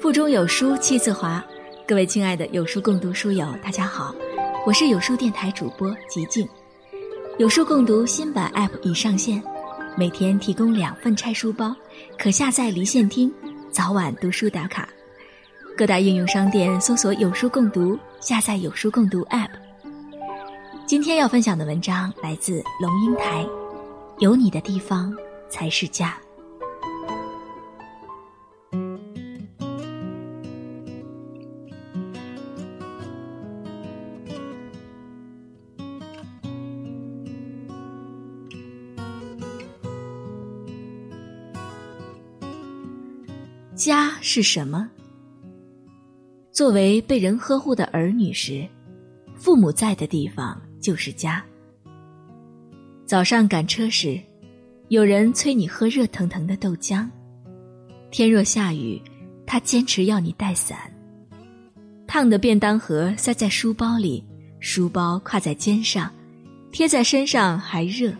腹中有书气自华，各位亲爱的有书共读书友，大家好，我是有书电台主播吉静。有书共读新版 App 已上线，每天提供两份拆书包，可下载离线听，早晚读书打卡。各大应用商店搜索“有书共读”，下载有书共读 App。今天要分享的文章来自龙应台，《有你的地方才是家》。家是什么？作为被人呵护的儿女时，父母在的地方就是家。早上赶车时，有人催你喝热腾腾的豆浆；天若下雨，他坚持要你带伞。烫的便当盒塞在书包里，书包挎在肩上，贴在身上还热。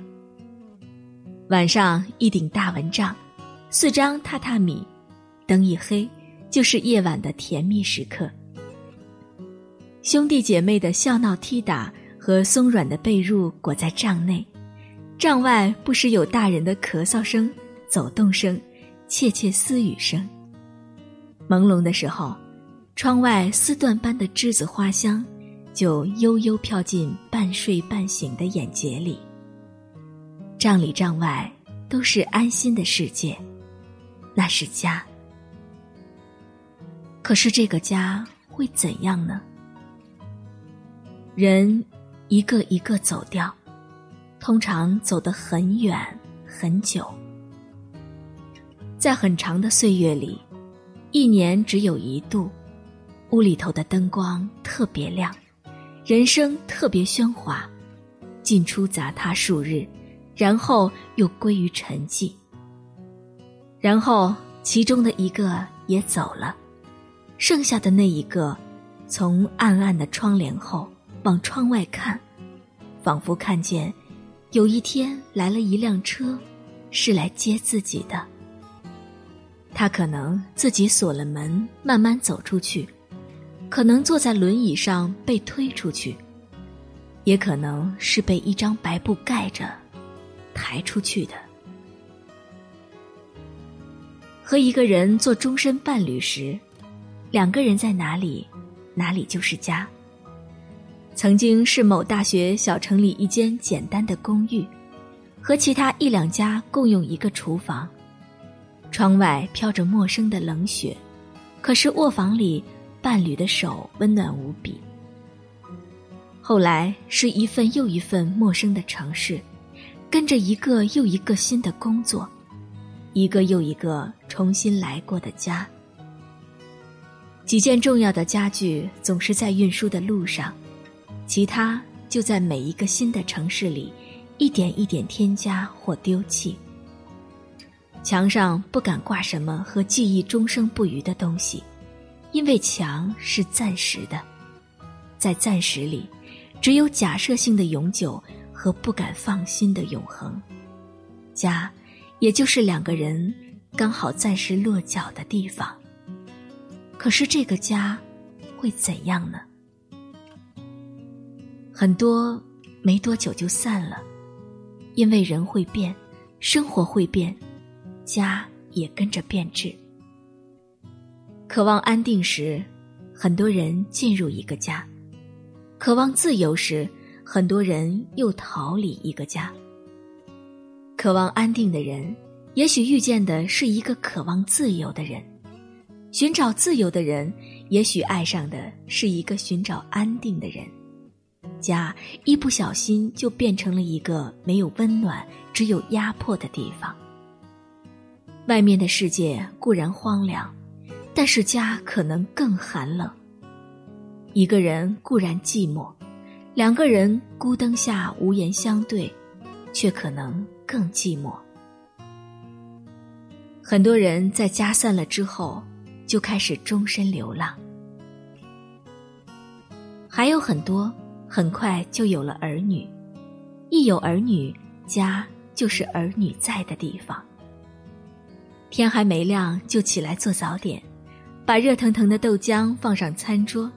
晚上一顶大蚊帐，四张榻榻米。灯一黑，就是夜晚的甜蜜时刻。兄弟姐妹的笑闹踢打和松软的被褥裹在帐内，帐外不时有大人的咳嗽声、走动声、窃窃私语声。朦胧的时候，窗外丝缎般的栀子花香，就悠悠飘进半睡半醒的眼睫里。帐里帐外都是安心的世界，那是家。可是这个家会怎样呢？人一个一个走掉，通常走得很远很久。在很长的岁月里，一年只有一度，屋里头的灯光特别亮，人生特别喧哗，进出杂沓数日，然后又归于沉寂。然后其中的一个也走了。剩下的那一个，从暗暗的窗帘后往窗外看，仿佛看见有一天来了一辆车，是来接自己的。他可能自己锁了门，慢慢走出去；可能坐在轮椅上被推出去，也可能是被一张白布盖着，抬出去的。和一个人做终身伴侣时。两个人在哪里，哪里就是家。曾经是某大学小城里一间简单的公寓，和其他一两家共用一个厨房，窗外飘着陌生的冷雪，可是卧房里伴侣的手温暖无比。后来是一份又一份陌生的城市，跟着一个又一个新的工作，一个又一个重新来过的家。几件重要的家具总是在运输的路上，其他就在每一个新的城市里，一点一点添加或丢弃。墙上不敢挂什么和记忆终生不渝的东西，因为墙是暂时的，在暂时里，只有假设性的永久和不敢放心的永恒。家，也就是两个人刚好暂时落脚的地方。可是这个家会怎样呢？很多没多久就散了，因为人会变，生活会变，家也跟着变质。渴望安定时，很多人进入一个家；渴望自由时，很多人又逃离一个家。渴望安定的人，也许遇见的是一个渴望自由的人。寻找自由的人，也许爱上的是一个寻找安定的人。家一不小心就变成了一个没有温暖、只有压迫的地方。外面的世界固然荒凉，但是家可能更寒冷。一个人固然寂寞，两个人孤灯下无言相对，却可能更寂寞。很多人在家散了之后。就开始终身流浪，还有很多很快就有了儿女，一有儿女，家就是儿女在的地方。天还没亮就起来做早点，把热腾腾的豆浆放上餐桌，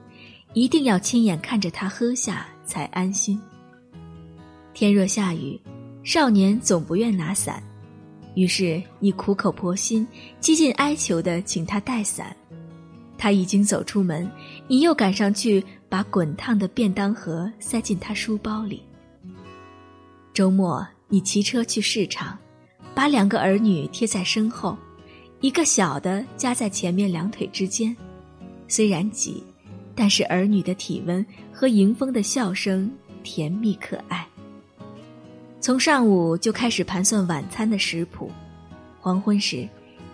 一定要亲眼看着他喝下才安心。天若下雨，少年总不愿拿伞，于是你苦口婆心、几近哀求的请他带伞。他已经走出门，你又赶上去把滚烫的便当盒塞进他书包里。周末，你骑车去市场，把两个儿女贴在身后，一个小的夹在前面两腿之间。虽然挤，但是儿女的体温和迎风的笑声甜蜜可爱。从上午就开始盘算晚餐的食谱，黄昏时，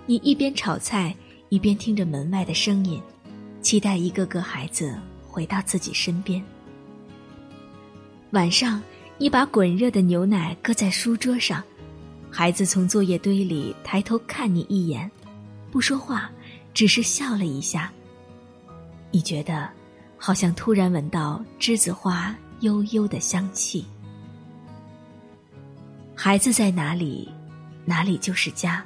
你一边炒菜。一边听着门外的声音，期待一个个孩子回到自己身边。晚上，你把滚热的牛奶搁在书桌上，孩子从作业堆里抬头看你一眼，不说话，只是笑了一下。你觉得，好像突然闻到栀子花悠悠的香气。孩子在哪里，哪里就是家。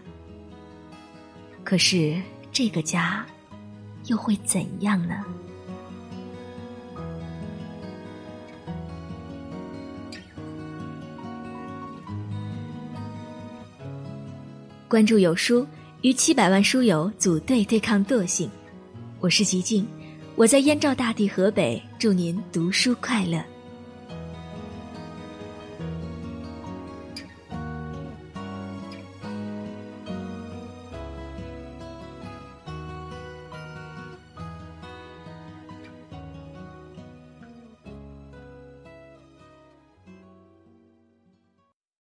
可是。这个家又会怎样呢？关注有书，与七百万书友组队对抗惰性。我是吉静，我在燕赵大地河北，祝您读书快乐。